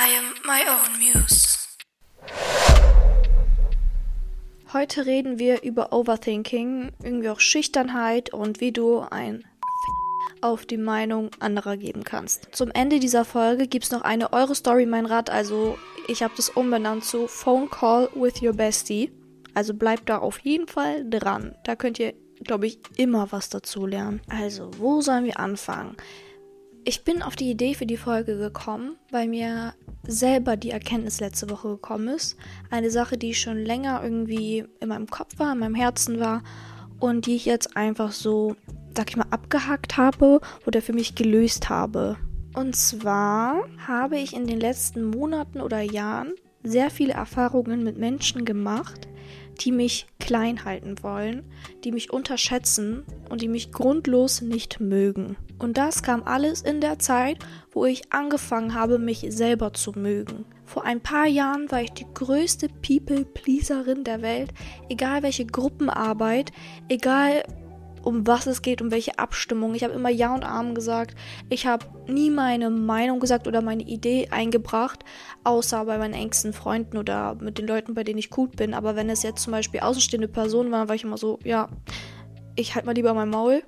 I am my own muse. Heute reden wir über Overthinking, irgendwie auch Schüchternheit und wie du ein auf die Meinung anderer geben kannst. Zum Ende dieser Folge gibt es noch eine Eure Story, mein Rat. Also, ich habe das umbenannt zu Phone Call with Your Bestie. Also bleibt da auf jeden Fall dran. Da könnt ihr, glaube ich, immer was dazu lernen. Also, wo sollen wir anfangen? Ich bin auf die Idee für die Folge gekommen, weil mir selber die Erkenntnis letzte Woche gekommen ist. Eine Sache, die schon länger irgendwie in meinem Kopf war, in meinem Herzen war und die ich jetzt einfach so, sag ich mal, abgehakt habe oder für mich gelöst habe. Und zwar habe ich in den letzten Monaten oder Jahren sehr viele Erfahrungen mit Menschen gemacht, die mich klein halten wollen, die mich unterschätzen und die mich grundlos nicht mögen. Und das kam alles in der Zeit, wo ich angefangen habe, mich selber zu mögen. Vor ein paar Jahren war ich die größte People-Pleaserin der Welt, egal welche Gruppenarbeit, egal um was es geht, um welche Abstimmung. Ich habe immer Ja und Arm gesagt. Ich habe nie meine Meinung gesagt oder meine Idee eingebracht, außer bei meinen engsten Freunden oder mit den Leuten, bei denen ich gut bin. Aber wenn es jetzt zum Beispiel außenstehende Personen waren, war ich immer so, ja, ich halt mal lieber mein Maul.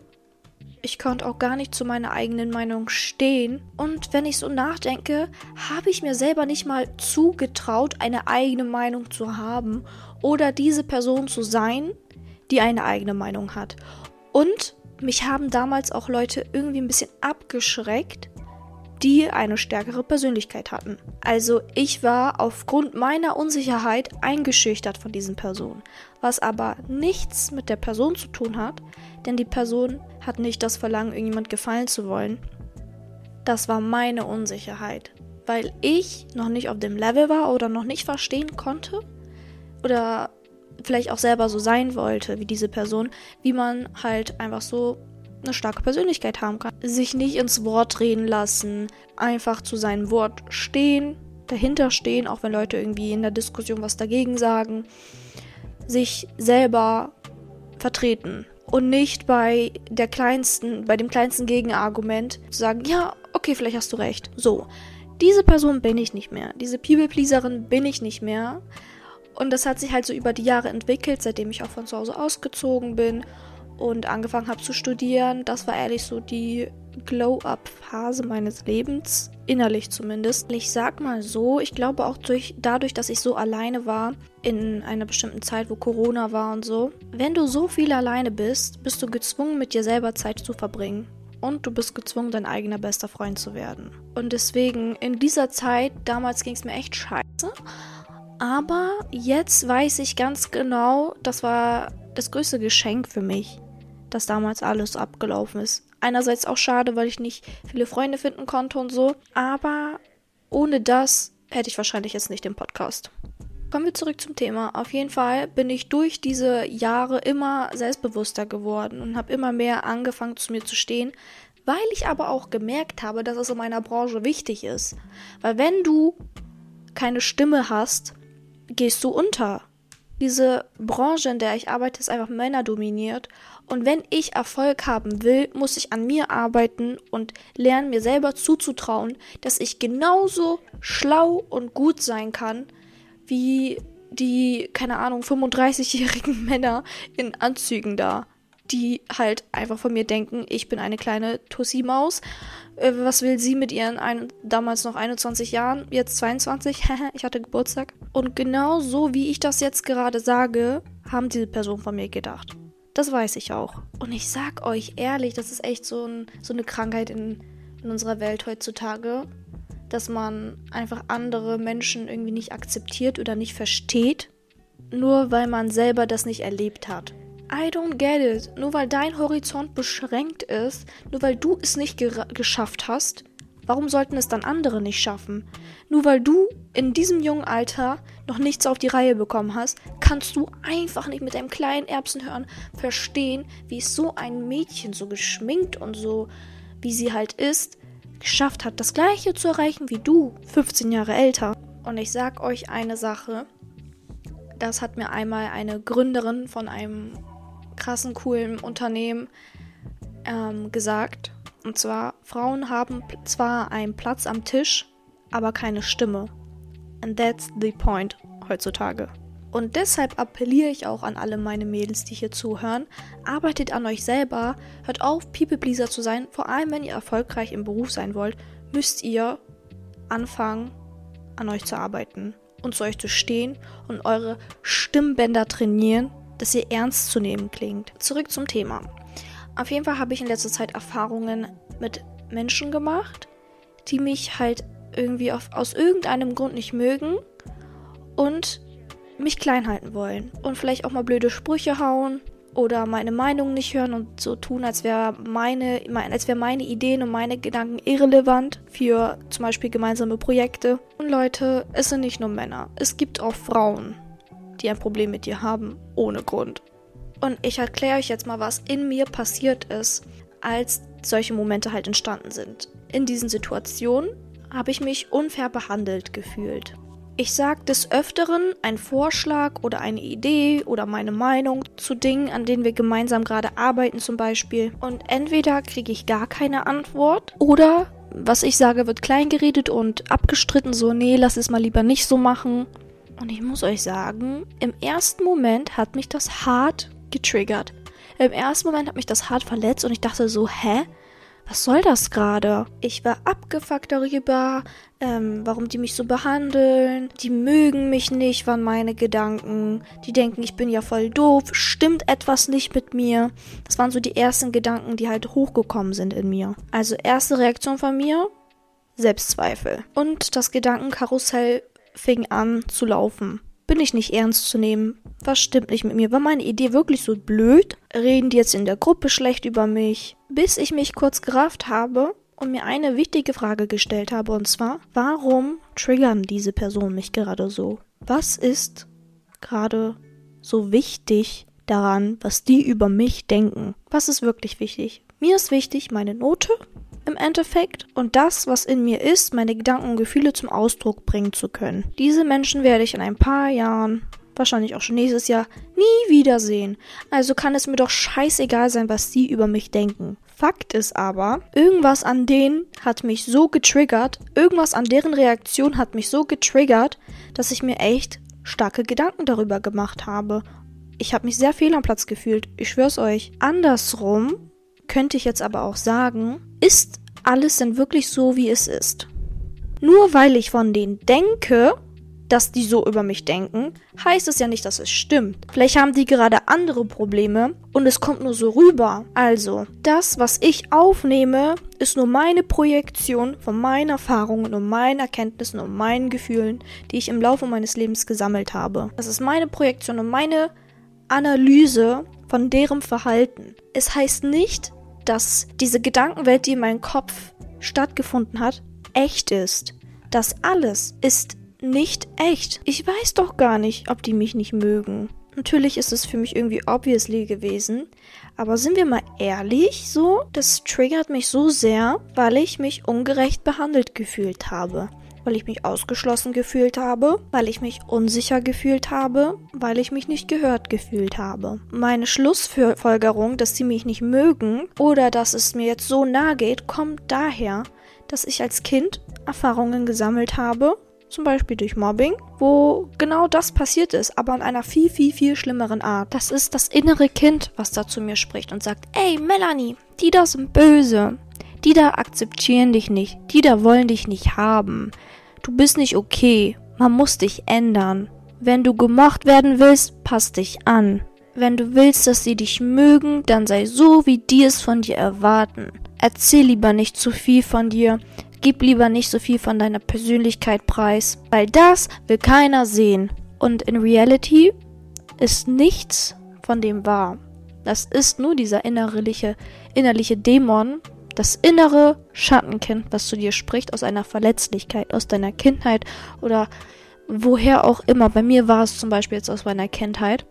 Ich konnte auch gar nicht zu meiner eigenen Meinung stehen. Und wenn ich so nachdenke, habe ich mir selber nicht mal zugetraut, eine eigene Meinung zu haben oder diese Person zu sein, die eine eigene Meinung hat. Und mich haben damals auch Leute irgendwie ein bisschen abgeschreckt, die eine stärkere Persönlichkeit hatten. Also ich war aufgrund meiner Unsicherheit eingeschüchtert von diesen Personen, was aber nichts mit der Person zu tun hat, denn die Person hat nicht das Verlangen, irgendjemand gefallen zu wollen. Das war meine Unsicherheit, weil ich noch nicht auf dem Level war oder noch nicht verstehen konnte oder vielleicht auch selber so sein wollte wie diese Person, wie man halt einfach so eine starke Persönlichkeit haben kann. Sich nicht ins Wort reden lassen, einfach zu seinem Wort stehen, dahinter stehen, auch wenn Leute irgendwie in der Diskussion was dagegen sagen. Sich selber vertreten und nicht bei der kleinsten, bei dem kleinsten Gegenargument zu sagen, ja, okay, vielleicht hast du recht. So. Diese Person bin ich nicht mehr. Diese People-Pleaserin bin ich nicht mehr. Und das hat sich halt so über die Jahre entwickelt, seitdem ich auch von zu Hause ausgezogen bin und angefangen habe zu studieren. Das war ehrlich so die Glow-up-Phase meines Lebens, innerlich zumindest. Ich sag mal so, ich glaube auch durch, dadurch, dass ich so alleine war, in einer bestimmten Zeit, wo Corona war und so, wenn du so viel alleine bist, bist du gezwungen, mit dir selber Zeit zu verbringen. Und du bist gezwungen, dein eigener bester Freund zu werden. Und deswegen, in dieser Zeit, damals ging es mir echt scheiße. Aber jetzt weiß ich ganz genau, das war das größte Geschenk für mich, dass damals alles abgelaufen ist. Einerseits auch schade, weil ich nicht viele Freunde finden konnte und so. Aber ohne das hätte ich wahrscheinlich jetzt nicht den Podcast. Kommen wir zurück zum Thema. Auf jeden Fall bin ich durch diese Jahre immer selbstbewusster geworden und habe immer mehr angefangen zu mir zu stehen, weil ich aber auch gemerkt habe, dass es in meiner Branche wichtig ist. Weil wenn du keine Stimme hast, gehst du unter. Diese Branche, in der ich arbeite, ist einfach männerdominiert. Und wenn ich Erfolg haben will, muss ich an mir arbeiten und lernen, mir selber zuzutrauen, dass ich genauso schlau und gut sein kann, wie die, keine Ahnung, 35-jährigen Männer in Anzügen da die halt einfach von mir denken, ich bin eine kleine Tussi-Maus. Äh, was will sie mit ihren ein, damals noch 21 Jahren, jetzt 22? ich hatte Geburtstag. Und genau so, wie ich das jetzt gerade sage, haben diese Personen von mir gedacht. Das weiß ich auch. Und ich sag euch ehrlich, das ist echt so, ein, so eine Krankheit in, in unserer Welt heutzutage, dass man einfach andere Menschen irgendwie nicht akzeptiert oder nicht versteht, nur weil man selber das nicht erlebt hat. I don't get it. Nur weil dein Horizont beschränkt ist, nur weil du es nicht geschafft hast, warum sollten es dann andere nicht schaffen? Nur weil du in diesem jungen Alter noch nichts auf die Reihe bekommen hast, kannst du einfach nicht mit deinem kleinen Erbsenhören verstehen, wie es so ein Mädchen so geschminkt und so, wie sie halt ist, geschafft hat, das gleiche zu erreichen wie du, 15 Jahre älter. Und ich sag euch eine Sache, das hat mir einmal eine Gründerin von einem krassen, coolen Unternehmen ähm, gesagt. Und zwar, Frauen haben zwar einen Platz am Tisch, aber keine Stimme. And that's the point heutzutage. Und deshalb appelliere ich auch an alle meine Mädels, die hier zuhören. Arbeitet an euch selber. Hört auf, People-Pleaser zu sein. Vor allem, wenn ihr erfolgreich im Beruf sein wollt, müsst ihr anfangen, an euch zu arbeiten und zu euch zu stehen und eure Stimmbänder trainieren, dass ihr ernst zu nehmen klingt. Zurück zum Thema. Auf jeden Fall habe ich in letzter Zeit Erfahrungen mit Menschen gemacht, die mich halt irgendwie auf, aus irgendeinem Grund nicht mögen und mich klein halten wollen und vielleicht auch mal blöde Sprüche hauen oder meine Meinung nicht hören und so tun, als wäre meine, als wäre meine Ideen und meine Gedanken irrelevant für zum Beispiel gemeinsame Projekte. Und Leute, es sind nicht nur Männer, es gibt auch Frauen, die ein Problem mit dir haben, ohne Grund. Und ich erkläre euch jetzt mal, was in mir passiert ist, als solche Momente halt entstanden sind. In diesen Situationen habe ich mich unfair behandelt gefühlt. Ich sage des Öfteren einen Vorschlag oder eine Idee oder meine Meinung zu Dingen, an denen wir gemeinsam gerade arbeiten zum Beispiel. Und entweder kriege ich gar keine Antwort oder was ich sage wird kleingeredet und abgestritten, so nee, lass es mal lieber nicht so machen. Und ich muss euch sagen, im ersten Moment hat mich das hart getriggert. Im ersten Moment hat mich das hart verletzt und ich dachte so, hä? was soll das gerade? Ich war abgefuckt darüber, ähm, warum die mich so behandeln. Die mögen mich nicht, waren meine Gedanken. Die denken, ich bin ja voll doof. Stimmt etwas nicht mit mir? Das waren so die ersten Gedanken, die halt hochgekommen sind in mir. Also erste Reaktion von mir, Selbstzweifel. Und das Gedankenkarussell fing an zu laufen. Bin ich nicht ernst zu nehmen? Was stimmt nicht mit mir? War meine Idee wirklich so blöd? Reden die jetzt in der Gruppe schlecht über mich? Bis ich mich kurz gerafft habe und mir eine wichtige Frage gestellt habe, und zwar, warum triggern diese Personen mich gerade so? Was ist gerade so wichtig daran, was die über mich denken? Was ist wirklich wichtig? Mir ist wichtig meine Note im Endeffekt und das, was in mir ist, meine Gedanken und Gefühle zum Ausdruck bringen zu können. Diese Menschen werde ich in ein paar Jahren wahrscheinlich auch schon nächstes Jahr, nie wiedersehen. Also kann es mir doch scheißegal sein, was sie über mich denken. Fakt ist aber, irgendwas an denen hat mich so getriggert, irgendwas an deren Reaktion hat mich so getriggert, dass ich mir echt starke Gedanken darüber gemacht habe. Ich habe mich sehr fehl am Platz gefühlt, ich schwör's euch. Andersrum könnte ich jetzt aber auch sagen, ist alles denn wirklich so, wie es ist? Nur weil ich von denen denke, dass die so über mich denken, heißt es ja nicht, dass es stimmt. Vielleicht haben die gerade andere Probleme und es kommt nur so rüber. Also, das, was ich aufnehme, ist nur meine Projektion von meinen Erfahrungen und meinen Erkenntnissen und meinen Gefühlen, die ich im Laufe meines Lebens gesammelt habe. Das ist meine Projektion und meine Analyse von deren Verhalten. Es heißt nicht, dass diese Gedankenwelt, die in meinem Kopf stattgefunden hat, echt ist. Das alles ist nicht echt. Ich weiß doch gar nicht, ob die mich nicht mögen. Natürlich ist es für mich irgendwie obviously gewesen, aber sind wir mal ehrlich so, das triggert mich so sehr, weil ich mich ungerecht behandelt gefühlt habe. Weil ich mich ausgeschlossen gefühlt habe, weil ich mich unsicher gefühlt habe, weil ich mich nicht gehört gefühlt habe. Meine Schlussfolgerung, dass sie mich nicht mögen oder dass es mir jetzt so nahe geht, kommt daher, dass ich als Kind Erfahrungen gesammelt habe, zum Beispiel durch Mobbing, wo genau das passiert ist, aber in einer viel, viel, viel schlimmeren Art. Das ist das innere Kind, was da zu mir spricht und sagt, ey Melanie, die da sind böse. Die da akzeptieren dich nicht. Die da wollen dich nicht haben. Du bist nicht okay. Man muss dich ändern. Wenn du gemocht werden willst, pass dich an. Wenn du willst, dass sie dich mögen, dann sei so, wie die es von dir erwarten. Erzähl lieber nicht zu viel von dir. Gib lieber nicht so viel von deiner Persönlichkeit preis, weil das will keiner sehen. Und in Reality ist nichts von dem wahr. Das ist nur dieser innerliche, innerliche Dämon, das innere Schattenkind, was zu dir spricht, aus einer Verletzlichkeit, aus deiner Kindheit oder woher auch immer. Bei mir war es zum Beispiel jetzt aus meiner Kindheit.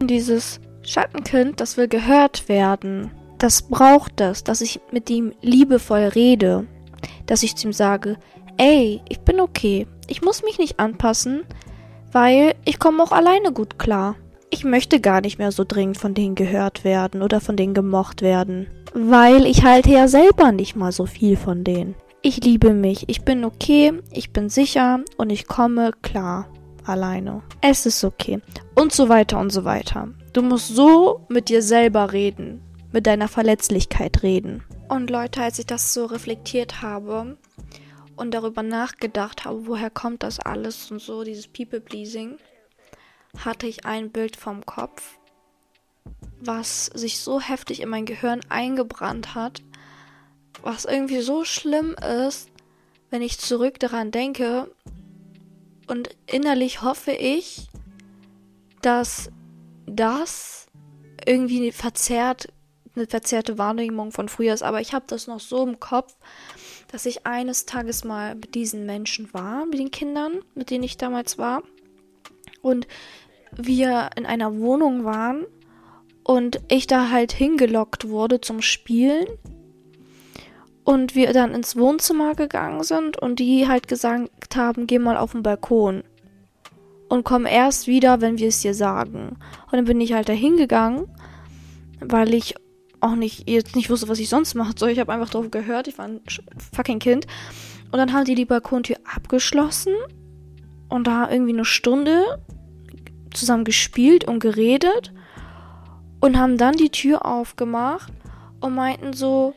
Dieses Schattenkind, das will gehört werden. Das braucht es, dass ich mit ihm liebevoll rede dass ich zu ihm sage, ey, ich bin okay, ich muss mich nicht anpassen, weil ich komme auch alleine gut klar. Ich möchte gar nicht mehr so dringend von denen gehört werden oder von denen gemocht werden, weil ich halte ja selber nicht mal so viel von denen. ich liebe mich, ich bin okay, ich bin sicher und ich komme klar alleine. Es ist okay. Und so weiter und so weiter. Du musst so mit dir selber reden, mit deiner Verletzlichkeit reden. Und Leute, als ich das so reflektiert habe und darüber nachgedacht habe, woher kommt das alles und so, dieses People-Pleasing, hatte ich ein Bild vom Kopf, was sich so heftig in mein Gehirn eingebrannt hat, was irgendwie so schlimm ist, wenn ich zurück daran denke. Und innerlich hoffe ich, dass das irgendwie verzerrt, eine verzerrte Wahrnehmung von früher ist. Aber ich habe das noch so im Kopf, dass ich eines Tages mal mit diesen Menschen war, mit den Kindern, mit denen ich damals war. Und wir in einer Wohnung waren und ich da halt hingelockt wurde zum Spielen und wir dann ins Wohnzimmer gegangen sind und die halt gesagt haben, geh mal auf den Balkon und komm erst wieder, wenn wir es dir sagen. Und dann bin ich halt da hingegangen, weil ich auch nicht jetzt nicht wusste, was ich sonst machen soll. Ich habe einfach drauf gehört, ich war ein fucking Kind. Und dann haben die die Balkontür abgeschlossen und da irgendwie eine Stunde zusammen gespielt und geredet und haben dann die Tür aufgemacht und meinten so,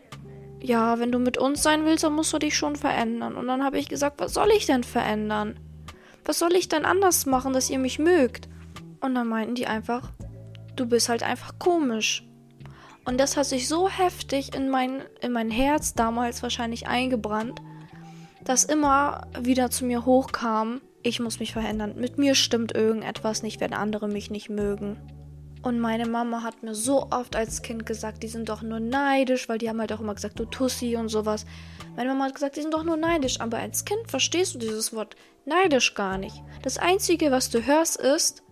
ja, wenn du mit uns sein willst, dann musst du dich schon verändern. Und dann habe ich gesagt, was soll ich denn verändern? Was soll ich denn anders machen, dass ihr mich mögt? Und dann meinten die einfach, du bist halt einfach komisch. Und das hat sich so heftig in mein, in mein Herz damals wahrscheinlich eingebrannt, dass immer wieder zu mir hochkam, ich muss mich verändern. Mit mir stimmt irgendetwas nicht, wenn andere mich nicht mögen. Und meine Mama hat mir so oft als Kind gesagt, die sind doch nur neidisch, weil die haben halt auch immer gesagt, du Tussi und sowas. Meine Mama hat gesagt, die sind doch nur neidisch, aber als Kind verstehst du dieses Wort neidisch gar nicht. Das Einzige, was du hörst, ist,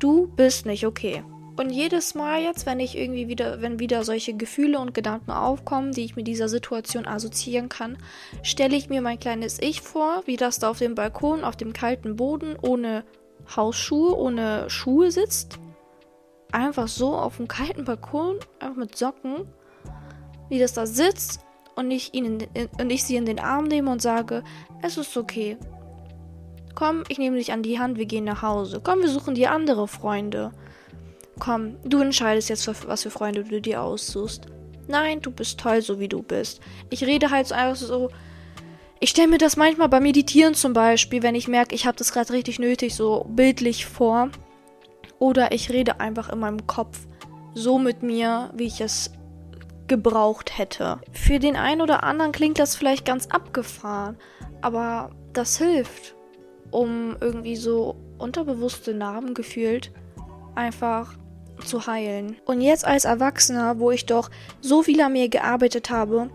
du bist nicht okay. Und jedes Mal jetzt, wenn ich irgendwie wieder, wenn wieder solche Gefühle und Gedanken aufkommen, die ich mit dieser Situation assoziieren kann, stelle ich mir mein kleines Ich vor, wie das da auf dem Balkon, auf dem kalten Boden, ohne Hausschuhe, ohne Schuhe sitzt einfach so auf dem kalten Balkon, einfach mit Socken, wie das da sitzt und ich, ihn in, und ich sie in den Arm nehme und sage, es ist okay. Komm, ich nehme dich an die Hand, wir gehen nach Hause. Komm, wir suchen dir andere Freunde. Komm, du entscheidest jetzt, was für Freunde du dir aussuchst. Nein, du bist toll, so wie du bist. Ich rede halt so einfach so. Ich stelle mir das manchmal beim Meditieren zum Beispiel, wenn ich merke, ich habe das gerade richtig nötig, so bildlich vor. Oder ich rede einfach in meinem Kopf so mit mir, wie ich es gebraucht hätte. Für den einen oder anderen klingt das vielleicht ganz abgefahren, aber das hilft, um irgendwie so unterbewusste Narben gefühlt einfach zu heilen. Und jetzt als Erwachsener, wo ich doch so viel an mir gearbeitet habe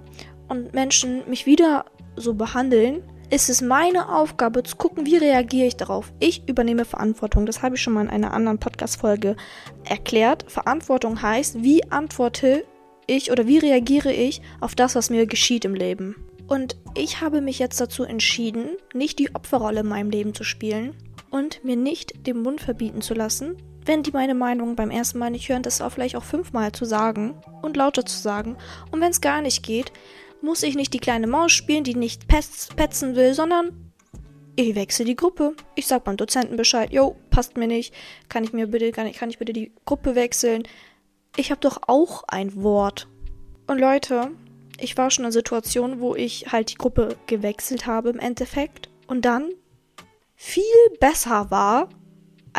und Menschen mich wieder so behandeln, ist es meine Aufgabe zu gucken, wie reagiere ich darauf. Ich übernehme Verantwortung. Das habe ich schon mal in einer anderen Podcast-Folge erklärt. Verantwortung heißt, wie antworte ich oder wie reagiere ich auf das, was mir geschieht im Leben. Und ich habe mich jetzt dazu entschieden, nicht die Opferrolle in meinem Leben zu spielen und mir nicht den Mund verbieten zu lassen, wenn die meine Meinung beim ersten Mal nicht hören, das auch vielleicht auch fünfmal zu sagen und lauter zu sagen. Und wenn es gar nicht geht, muss ich nicht die kleine Maus spielen, die nicht petzen will, sondern ich wechsle die Gruppe. Ich sag beim Dozenten Bescheid, jo, passt mir nicht, kann ich mir bitte, kann ich, kann ich bitte die Gruppe wechseln? Ich habe doch auch ein Wort. Und Leute, ich war schon in Situationen, wo ich halt die Gruppe gewechselt habe im Endeffekt und dann viel besser war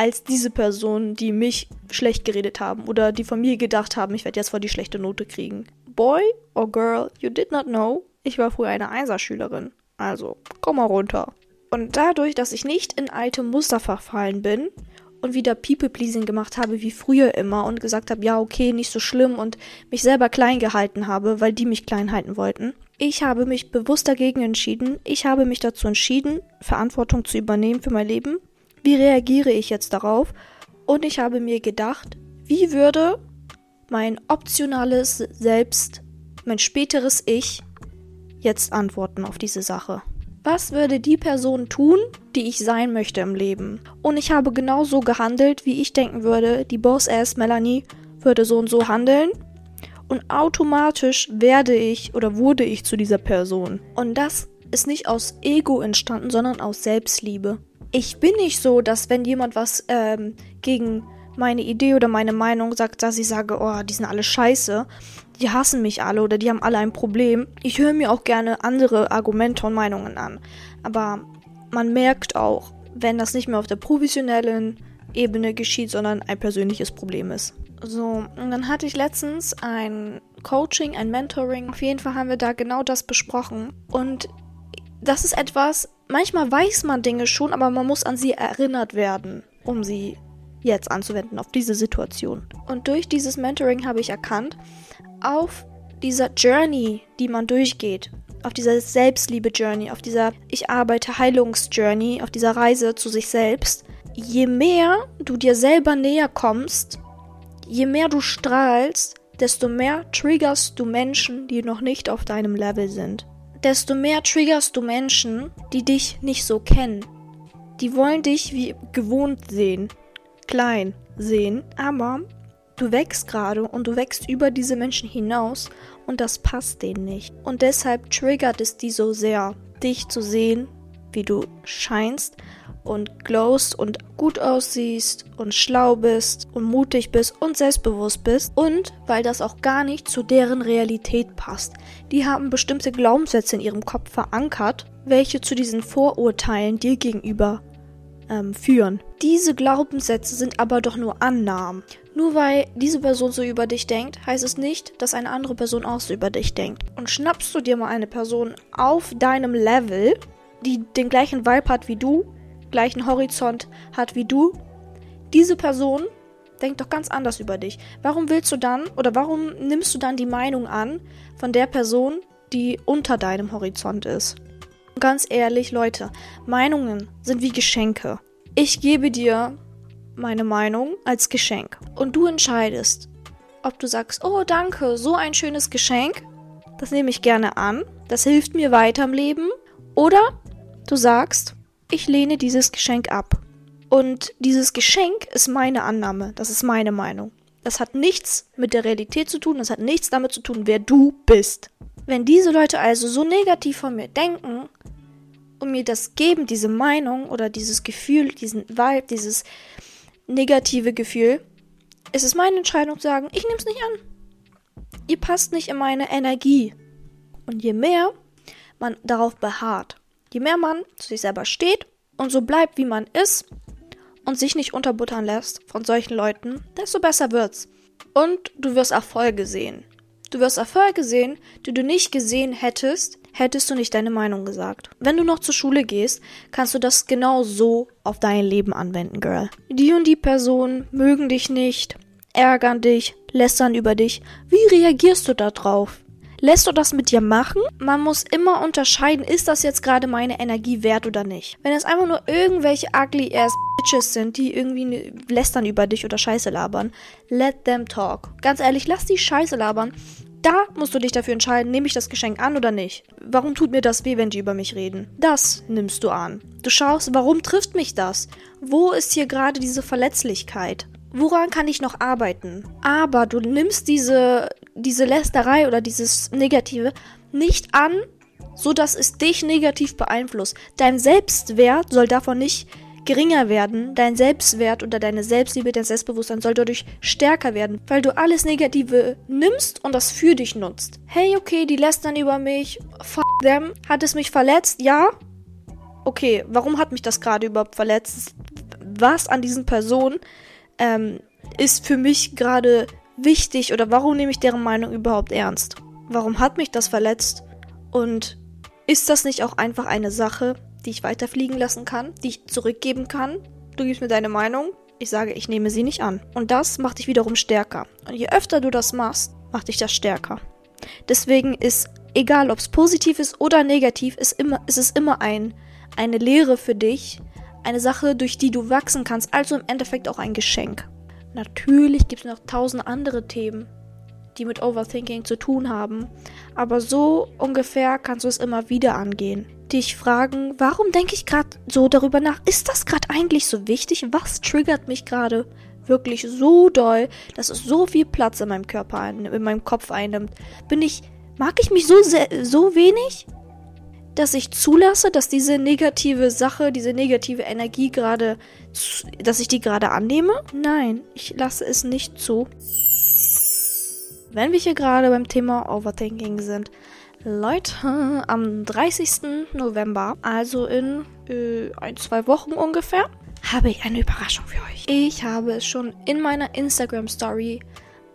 als diese Personen, die mich schlecht geredet haben oder die von mir gedacht haben, ich werde jetzt vor die schlechte Note kriegen. Boy or girl, you did not know, ich war früher eine Einserschülerin. Also, komm mal runter. Und dadurch, dass ich nicht in alte Muster verfallen bin und wieder People-Pleasing gemacht habe wie früher immer und gesagt habe, ja, okay, nicht so schlimm und mich selber klein gehalten habe, weil die mich klein halten wollten. Ich habe mich bewusst dagegen entschieden. Ich habe mich dazu entschieden, Verantwortung zu übernehmen für mein Leben. Wie reagiere ich jetzt darauf? Und ich habe mir gedacht, wie würde mein optionales Selbst, mein späteres Ich jetzt antworten auf diese Sache. Was würde die Person tun, die ich sein möchte im Leben? Und ich habe genau so gehandelt, wie ich denken würde, die Boss-Ass Melanie würde so und so handeln. und automatisch werde ich oder wurde ich zu dieser Person. Und das ist nicht aus Ego entstanden, sondern aus Selbstliebe. Ich bin nicht so, dass wenn jemand was ähm, gegen meine Idee oder meine Meinung sagt, dass ich sage, oh, die sind alle scheiße, die hassen mich alle oder die haben alle ein Problem. Ich höre mir auch gerne andere Argumente und Meinungen an. Aber man merkt auch, wenn das nicht mehr auf der professionellen Ebene geschieht, sondern ein persönliches Problem ist. So, und dann hatte ich letztens ein Coaching, ein Mentoring. Auf jeden Fall haben wir da genau das besprochen. Und das ist etwas, manchmal weiß man Dinge schon, aber man muss an sie erinnert werden, um sie jetzt anzuwenden auf diese Situation. Und durch dieses Mentoring habe ich erkannt, auf dieser Journey, die man durchgeht, auf dieser Selbstliebe-Journey, auf dieser Ich arbeite Heilungs-Journey, auf dieser Reise zu sich selbst, je mehr du dir selber näher kommst, je mehr du strahlst, desto mehr triggerst du Menschen, die noch nicht auf deinem Level sind. Desto mehr triggerst du Menschen, die dich nicht so kennen. Die wollen dich wie gewohnt sehen, klein sehen, aber du wächst gerade und du wächst über diese Menschen hinaus und das passt denen nicht. Und deshalb triggert es die so sehr, dich zu sehen, wie du scheinst und glowst und gut aussiehst und schlau bist und mutig bist und selbstbewusst bist und weil das auch gar nicht zu deren Realität passt. Die haben bestimmte Glaubenssätze in ihrem Kopf verankert, welche zu diesen Vorurteilen dir gegenüber ähm, führen. Diese Glaubenssätze sind aber doch nur Annahmen. Nur weil diese Person so über dich denkt, heißt es nicht, dass eine andere Person auch so über dich denkt. Und schnappst du dir mal eine Person auf deinem Level, die den gleichen Vibe hat wie du, gleichen Horizont hat wie du, diese Person denkt doch ganz anders über dich. Warum willst du dann oder warum nimmst du dann die Meinung an von der Person, die unter deinem Horizont ist? Ganz ehrlich, Leute, Meinungen sind wie Geschenke. Ich gebe dir meine Meinung als Geschenk und du entscheidest, ob du sagst, oh danke, so ein schönes Geschenk, das nehme ich gerne an, das hilft mir weiter im Leben, oder du sagst, ich lehne dieses Geschenk ab. Und dieses Geschenk ist meine Annahme, das ist meine Meinung. Das hat nichts mit der Realität zu tun, das hat nichts damit zu tun, wer du bist. Wenn diese Leute also so negativ von mir denken und mir das geben, diese Meinung oder dieses Gefühl, diesen Vibe, dieses negative Gefühl, ist es meine Entscheidung zu sagen, ich nehme es nicht an. Ihr passt nicht in meine Energie. Und je mehr man darauf beharrt, Je mehr man zu sich selber steht und so bleibt, wie man ist und sich nicht unterbuttern lässt von solchen Leuten, desto besser wird's. Und du wirst Erfolge sehen. Du wirst Erfolge sehen, die du nicht gesehen hättest, hättest du nicht deine Meinung gesagt. Wenn du noch zur Schule gehst, kannst du das genau so auf dein Leben anwenden, Girl. Die und die Personen mögen dich nicht, ärgern dich, lästern über dich. Wie reagierst du darauf? Lässt du das mit dir machen? Man muss immer unterscheiden, ist das jetzt gerade meine Energie wert oder nicht. Wenn es einfach nur irgendwelche ugly ass Bitches sind, die irgendwie lästern über dich oder Scheiße labern, let them talk. Ganz ehrlich, lass die Scheiße labern. Da musst du dich dafür entscheiden, nehme ich das Geschenk an oder nicht. Warum tut mir das weh, wenn die über mich reden? Das nimmst du an. Du schaust, warum trifft mich das? Wo ist hier gerade diese Verletzlichkeit? Woran kann ich noch arbeiten? Aber du nimmst diese diese Lästerei oder dieses Negative nicht an, so dass es dich negativ beeinflusst. Dein Selbstwert soll davon nicht geringer werden, dein Selbstwert oder deine Selbstliebe, dein Selbstbewusstsein soll dadurch stärker werden, weil du alles Negative nimmst und das für dich nutzt. Hey, okay, die lästern über mich, fuck them, hat es mich verletzt? Ja? Okay, warum hat mich das gerade überhaupt verletzt? Was an diesen Personen ähm, ist für mich gerade wichtig oder warum nehme ich deren Meinung überhaupt ernst? Warum hat mich das verletzt? Und ist das nicht auch einfach eine Sache, die ich weiterfliegen lassen kann, die ich zurückgeben kann? Du gibst mir deine Meinung, ich sage, ich nehme sie nicht an. Und das macht dich wiederum stärker. Und je öfter du das machst, macht dich das stärker. Deswegen ist, egal ob es positiv ist oder negativ, ist, immer, ist es immer ein, eine Lehre für dich, eine Sache, durch die du wachsen kannst, also im Endeffekt auch ein Geschenk. Natürlich gibt es noch tausend andere Themen, die mit Overthinking zu tun haben, aber so ungefähr kannst du es immer wieder angehen. Dich fragen, warum denke ich gerade so darüber nach? Ist das gerade eigentlich so wichtig? Was triggert mich gerade wirklich so doll, dass es so viel Platz in meinem Körper, in meinem Kopf einnimmt, bin ich, mag ich mich so sehr, so wenig, dass ich zulasse, dass diese negative Sache, diese negative Energie gerade, dass ich die gerade annehme? Nein, ich lasse es nicht zu. Wenn wir hier gerade beim Thema Overthinking sind, Leute, am 30. November, also in äh, ein, zwei Wochen ungefähr, habe ich eine Überraschung für euch. Ich habe es schon in meiner Instagram Story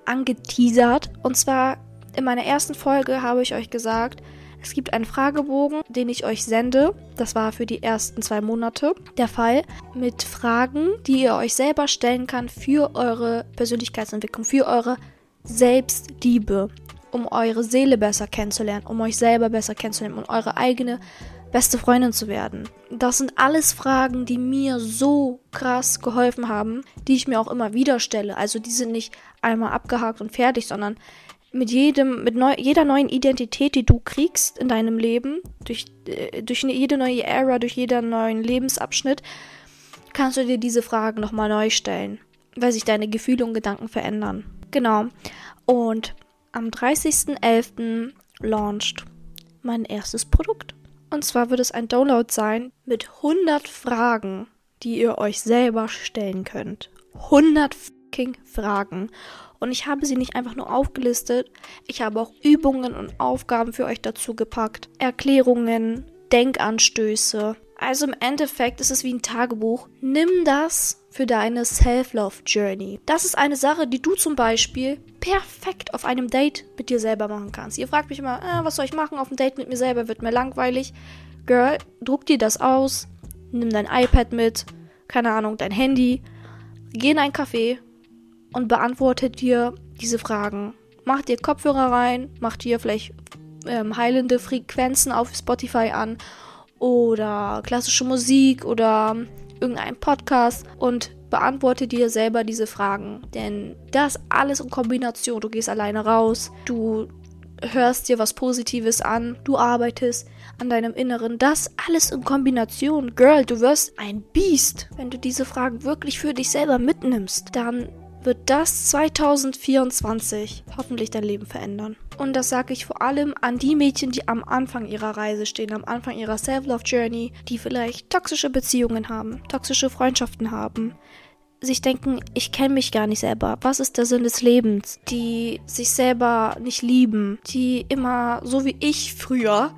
angeteasert. Und zwar in meiner ersten Folge habe ich euch gesagt, es gibt einen Fragebogen, den ich euch sende. Das war für die ersten zwei Monate der Fall. Mit Fragen, die ihr euch selber stellen kann für eure Persönlichkeitsentwicklung, für eure Selbstliebe um eure Seele besser kennenzulernen, um euch selber besser kennenzulernen und eure eigene beste Freundin zu werden. Das sind alles Fragen, die mir so krass geholfen haben, die ich mir auch immer wieder stelle. Also die sind nicht einmal abgehakt und fertig, sondern mit jedem, mit neu, jeder neuen Identität, die du kriegst in deinem Leben, durch, äh, durch jede neue Ära, durch jeden neuen Lebensabschnitt, kannst du dir diese Fragen nochmal neu stellen, weil sich deine Gefühle und Gedanken verändern. Genau. Und am 30.11. launcht mein erstes Produkt. Und zwar wird es ein Download sein mit 100 Fragen, die ihr euch selber stellen könnt. 100 fucking Fragen. Und ich habe sie nicht einfach nur aufgelistet, ich habe auch Übungen und Aufgaben für euch dazu gepackt. Erklärungen, Denkanstöße. Also im Endeffekt ist es wie ein Tagebuch. Nimm das für deine Self-Love-Journey. Das ist eine Sache, die du zum Beispiel perfekt auf einem Date mit dir selber machen kannst. Ihr fragt mich immer, äh, was soll ich machen auf einem Date mit mir selber? Wird mir langweilig. Girl, druck dir das aus, nimm dein iPad mit, keine Ahnung, dein Handy, geh in ein Café und beantworte dir diese Fragen. Mach dir Kopfhörer rein, mach dir vielleicht ähm, heilende Frequenzen auf Spotify an oder klassische Musik oder irgendeinen Podcast und beantworte dir selber diese Fragen. Denn das alles in Kombination. Du gehst alleine raus, du hörst dir was Positives an, du arbeitest an deinem Inneren. Das alles in Kombination. Girl, du wirst ein Biest. Wenn du diese Fragen wirklich für dich selber mitnimmst, dann wird das 2024 hoffentlich dein Leben verändern. Und das sage ich vor allem an die Mädchen, die am Anfang ihrer Reise stehen, am Anfang ihrer Self-Love-Journey, die vielleicht toxische Beziehungen haben, toxische Freundschaften haben, sich denken, ich kenne mich gar nicht selber. Was ist der Sinn des Lebens? Die sich selber nicht lieben, die immer so wie ich früher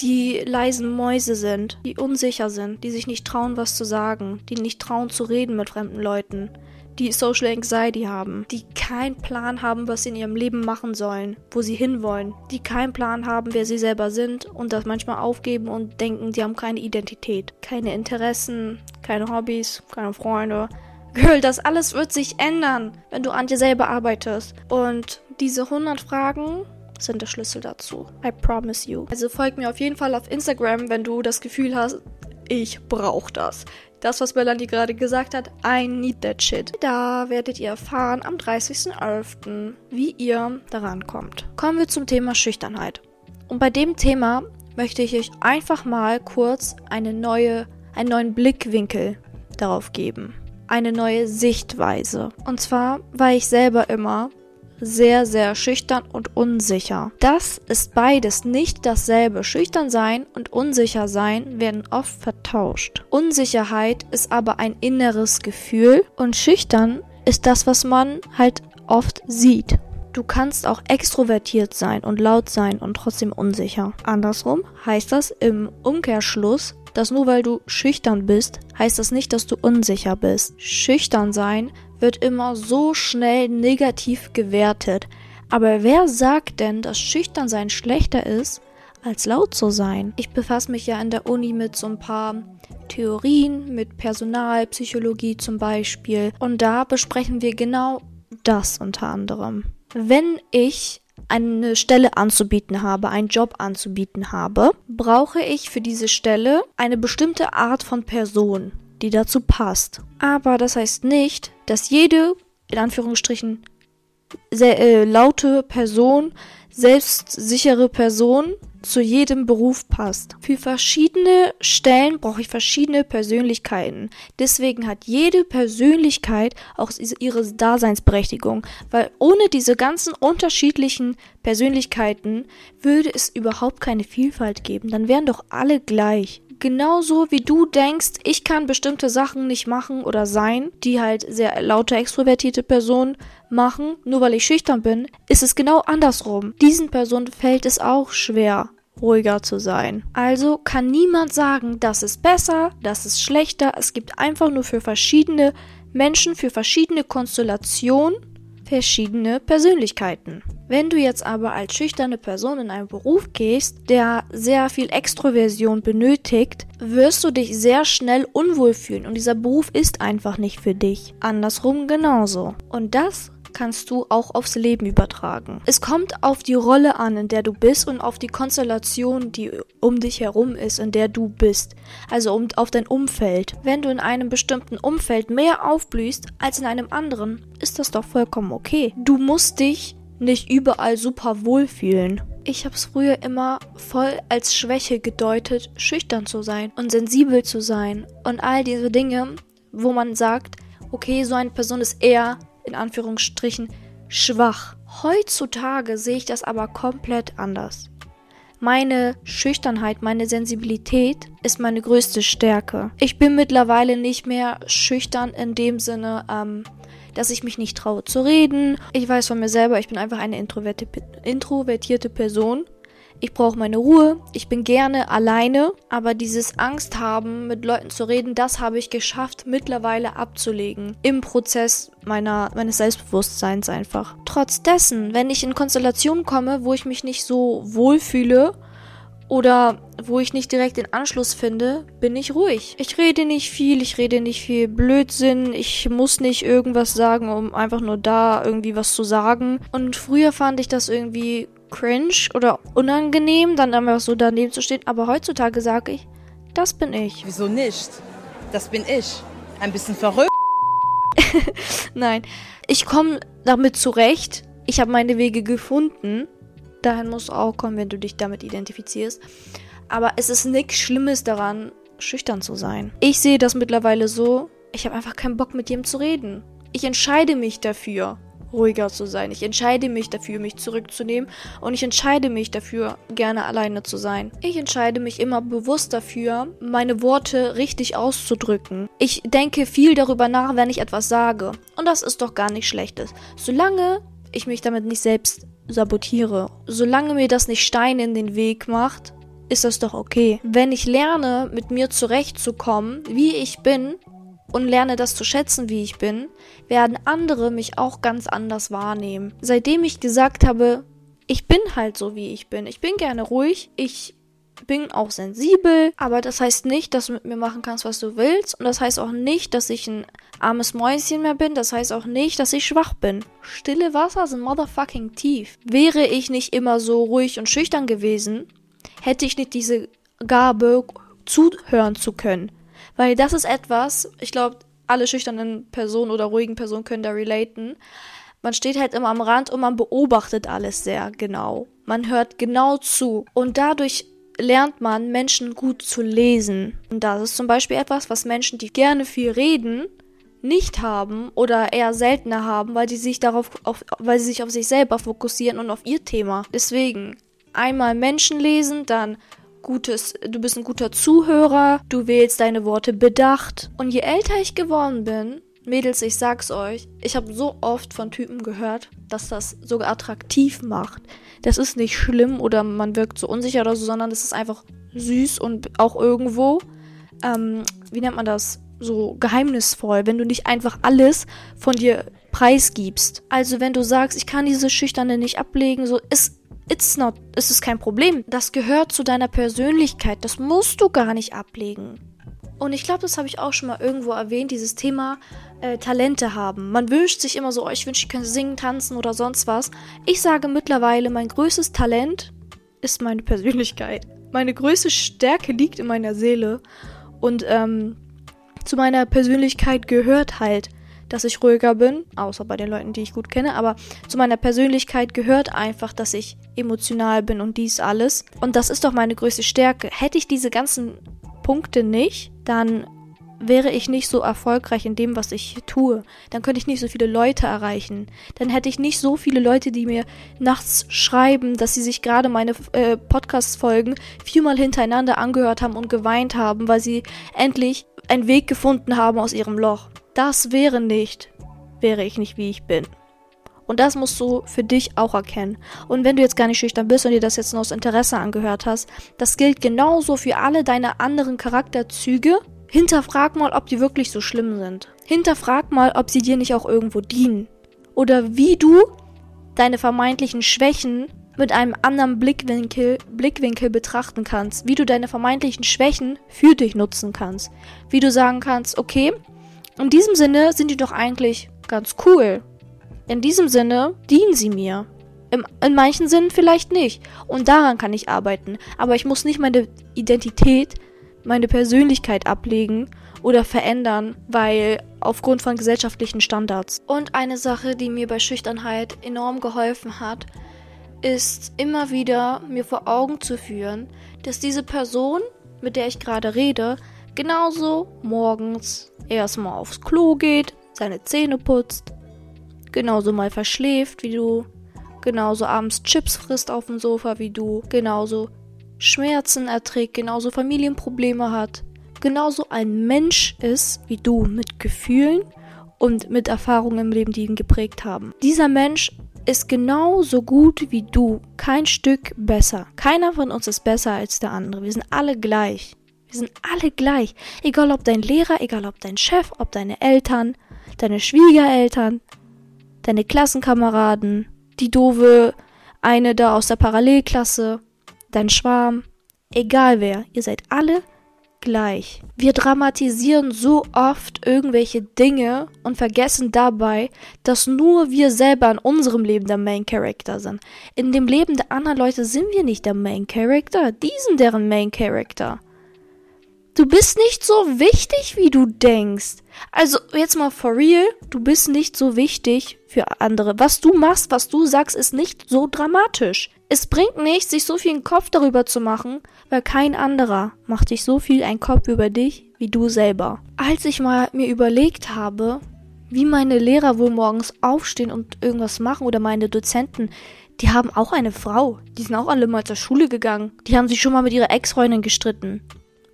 die leisen Mäuse sind, die unsicher sind, die sich nicht trauen, was zu sagen, die nicht trauen zu reden mit fremden Leuten, die Social Anxiety haben, die keinen Plan haben, was sie in ihrem Leben machen sollen, wo sie hinwollen, die keinen Plan haben, wer sie selber sind und das manchmal aufgeben und denken, sie haben keine Identität, keine Interessen, keine Hobbys, keine Freunde. Girl, das alles wird sich ändern, wenn du an dir selber arbeitest. Und diese 100 Fragen sind der Schlüssel dazu. I promise you. Also folg mir auf jeden Fall auf Instagram, wenn du das Gefühl hast, ich brauche das. Das, was Melanie gerade gesagt hat, I need that shit. Da werdet ihr erfahren am 30.11., wie ihr daran kommt. Kommen wir zum Thema Schüchternheit. Und bei dem Thema möchte ich euch einfach mal kurz eine neue, einen neuen Blickwinkel darauf geben. Eine neue Sichtweise. Und zwar war ich selber immer sehr, sehr schüchtern und unsicher. Das ist beides nicht dasselbe. Schüchtern sein und unsicher sein werden oft vertauscht. Unsicherheit ist aber ein inneres Gefühl und schüchtern ist das, was man halt oft sieht. Du kannst auch extrovertiert sein und laut sein und trotzdem unsicher. Andersrum heißt das im Umkehrschluss, dass nur weil du schüchtern bist, heißt das nicht, dass du unsicher bist. Schüchtern sein wird immer so schnell negativ gewertet. Aber wer sagt denn, dass schüchtern sein schlechter ist, als laut zu sein? Ich befasse mich ja in der Uni mit so ein paar Theorien, mit Personalpsychologie zum Beispiel. Und da besprechen wir genau das unter anderem. Wenn ich eine Stelle anzubieten habe, einen Job anzubieten habe, brauche ich für diese Stelle eine bestimmte Art von Person die dazu passt. Aber das heißt nicht, dass jede, in Anführungsstrichen, sehr, äh, laute Person, selbstsichere Person zu jedem Beruf passt. Für verschiedene Stellen brauche ich verschiedene Persönlichkeiten. Deswegen hat jede Persönlichkeit auch ihre Daseinsberechtigung, weil ohne diese ganzen unterschiedlichen Persönlichkeiten würde es überhaupt keine Vielfalt geben. Dann wären doch alle gleich genauso wie du denkst, ich kann bestimmte Sachen nicht machen oder sein, die halt sehr laute extrovertierte Personen machen, nur weil ich schüchtern bin, ist es genau andersrum. Diesen Personen fällt es auch schwer ruhiger zu sein. Also kann niemand sagen, das ist besser, das ist schlechter. Es gibt einfach nur für verschiedene Menschen, für verschiedene Konstellationen verschiedene Persönlichkeiten. Wenn du jetzt aber als schüchterne Person in einen Beruf gehst, der sehr viel Extroversion benötigt, wirst du dich sehr schnell unwohl fühlen und dieser Beruf ist einfach nicht für dich. Andersrum genauso. Und das kannst du auch aufs Leben übertragen. Es kommt auf die Rolle an, in der du bist und auf die Konstellation, die um dich herum ist, in der du bist. Also um, auf dein Umfeld. Wenn du in einem bestimmten Umfeld mehr aufblühst als in einem anderen, ist das doch vollkommen okay. Du musst dich nicht überall super wohlfühlen. Ich habe es früher immer voll als Schwäche gedeutet, schüchtern zu sein und sensibel zu sein und all diese Dinge, wo man sagt, okay, so eine Person ist eher in Anführungsstrichen schwach. Heutzutage sehe ich das aber komplett anders. Meine Schüchternheit, meine Sensibilität ist meine größte Stärke. Ich bin mittlerweile nicht mehr schüchtern in dem Sinne, ähm, dass ich mich nicht traue zu reden. Ich weiß von mir selber, ich bin einfach eine introvertierte Person ich brauche meine Ruhe, ich bin gerne alleine, aber dieses Angst haben, mit Leuten zu reden, das habe ich geschafft, mittlerweile abzulegen. Im Prozess meiner, meines Selbstbewusstseins einfach. Trotz dessen, wenn ich in Konstellationen komme, wo ich mich nicht so wohlfühle, oder wo ich nicht direkt den Anschluss finde, bin ich ruhig. Ich rede nicht viel, ich rede nicht viel Blödsinn, ich muss nicht irgendwas sagen, um einfach nur da irgendwie was zu sagen. Und früher fand ich das irgendwie cringe oder unangenehm, dann einfach so daneben zu stehen. Aber heutzutage sage ich, das bin ich. Wieso nicht? Das bin ich. Ein bisschen verrückt. Nein, ich komme damit zurecht. Ich habe meine Wege gefunden. Dahin musst du auch kommen, wenn du dich damit identifizierst. Aber es ist nichts Schlimmes daran, schüchtern zu sein. Ich sehe das mittlerweile so, ich habe einfach keinen Bock mit jemandem zu reden. Ich entscheide mich dafür ruhiger zu sein. Ich entscheide mich dafür, mich zurückzunehmen und ich entscheide mich dafür, gerne alleine zu sein. Ich entscheide mich immer bewusst dafür, meine Worte richtig auszudrücken. Ich denke viel darüber nach, wenn ich etwas sage. Und das ist doch gar nicht schlechtes. Solange ich mich damit nicht selbst sabotiere, solange mir das nicht Steine in den Weg macht, ist das doch okay. Wenn ich lerne, mit mir zurechtzukommen, wie ich bin, und lerne das zu schätzen, wie ich bin, werden andere mich auch ganz anders wahrnehmen. Seitdem ich gesagt habe, ich bin halt so, wie ich bin. Ich bin gerne ruhig, ich bin auch sensibel, aber das heißt nicht, dass du mit mir machen kannst, was du willst. Und das heißt auch nicht, dass ich ein armes Mäuschen mehr bin. Das heißt auch nicht, dass ich schwach bin. Stille Wasser sind motherfucking tief. Wäre ich nicht immer so ruhig und schüchtern gewesen, hätte ich nicht diese Gabe, zuhören zu können. Weil das ist etwas, ich glaube, alle schüchternen Personen oder ruhigen Personen können da relaten. Man steht halt immer am Rand und man beobachtet alles sehr genau. Man hört genau zu. Und dadurch lernt man, Menschen gut zu lesen. Und das ist zum Beispiel etwas, was Menschen, die gerne viel reden, nicht haben oder eher seltener haben, weil sie sich darauf, auf, weil sie sich auf sich selber fokussieren und auf ihr Thema. Deswegen einmal Menschen lesen, dann gutes, du bist ein guter Zuhörer, du wählst deine Worte bedacht. Und je älter ich geworden bin, Mädels, ich sag's euch, ich habe so oft von Typen gehört, dass das sogar attraktiv macht. Das ist nicht schlimm oder man wirkt so unsicher oder so, sondern das ist einfach süß und auch irgendwo, ähm, wie nennt man das? So geheimnisvoll, wenn du nicht einfach alles von dir preisgibst. Also wenn du sagst, ich kann diese Schüchterne nicht ablegen, so ist It's not, es ist kein Problem. Das gehört zu deiner Persönlichkeit. Das musst du gar nicht ablegen. Und ich glaube, das habe ich auch schon mal irgendwo erwähnt, dieses Thema äh, Talente haben. Man wünscht sich immer so, oh, ich wünsche, ich könnte singen, tanzen oder sonst was. Ich sage mittlerweile, mein größtes Talent ist meine Persönlichkeit. Meine größte Stärke liegt in meiner Seele. Und ähm, zu meiner Persönlichkeit gehört halt, dass ich ruhiger bin, außer bei den Leuten, die ich gut kenne, aber zu meiner Persönlichkeit gehört einfach, dass ich emotional bin und dies alles. Und das ist doch meine größte Stärke. Hätte ich diese ganzen Punkte nicht, dann wäre ich nicht so erfolgreich in dem, was ich tue. Dann könnte ich nicht so viele Leute erreichen. Dann hätte ich nicht so viele Leute, die mir nachts schreiben, dass sie sich gerade meine äh, Podcast-Folgen viermal hintereinander angehört haben und geweint haben, weil sie endlich einen Weg gefunden haben aus ihrem Loch. Das wäre nicht, wäre ich nicht wie ich bin. Und das musst du für dich auch erkennen. Und wenn du jetzt gar nicht schüchtern bist und dir das jetzt nur aus Interesse angehört hast, das gilt genauso für alle deine anderen Charakterzüge. Hinterfrag mal, ob die wirklich so schlimm sind. Hinterfrag mal, ob sie dir nicht auch irgendwo dienen. Oder wie du deine vermeintlichen Schwächen mit einem anderen Blickwinkel, Blickwinkel betrachten kannst. Wie du deine vermeintlichen Schwächen für dich nutzen kannst. Wie du sagen kannst, okay, in diesem Sinne sind die doch eigentlich ganz cool. In diesem Sinne dienen sie mir. Im, in manchen Sinnen vielleicht nicht. Und daran kann ich arbeiten. Aber ich muss nicht meine Identität, meine Persönlichkeit ablegen oder verändern, weil aufgrund von gesellschaftlichen Standards. Und eine Sache, die mir bei Schüchternheit enorm geholfen hat, ist immer wieder mir vor Augen zu führen, dass diese Person, mit der ich gerade rede, genauso morgens erstmal aufs Klo geht, seine Zähne putzt, genauso mal verschläft wie du, genauso abends Chips frisst auf dem Sofa wie du, genauso Schmerzen erträgt, genauso Familienprobleme hat, genauso ein Mensch ist wie du mit Gefühlen und mit Erfahrungen im Leben, die ihn geprägt haben. Dieser Mensch ist genauso gut wie du, kein Stück besser. Keiner von uns ist besser als der andere. Wir sind alle gleich. Wir sind alle gleich. Egal ob dein Lehrer, egal ob dein Chef, ob deine Eltern, deine Schwiegereltern, deine Klassenkameraden, die doofe eine da aus der Parallelklasse, dein Schwarm, egal wer, ihr seid alle gleich. Wir dramatisieren so oft irgendwelche Dinge und vergessen dabei, dass nur wir selber in unserem Leben der Main Character sind. In dem Leben der anderen Leute sind wir nicht der Main Character, die sind deren Main Character. Du bist nicht so wichtig, wie du denkst. Also jetzt mal for real, du bist nicht so wichtig für andere. Was du machst, was du sagst, ist nicht so dramatisch. Es bringt nichts, sich so viel einen Kopf darüber zu machen, weil kein anderer macht sich so viel einen Kopf über dich wie du selber. Als ich mal mir überlegt habe, wie meine Lehrer wohl morgens aufstehen und irgendwas machen oder meine Dozenten, die haben auch eine Frau. Die sind auch alle mal zur Schule gegangen. Die haben sich schon mal mit ihrer Ex-Freundin gestritten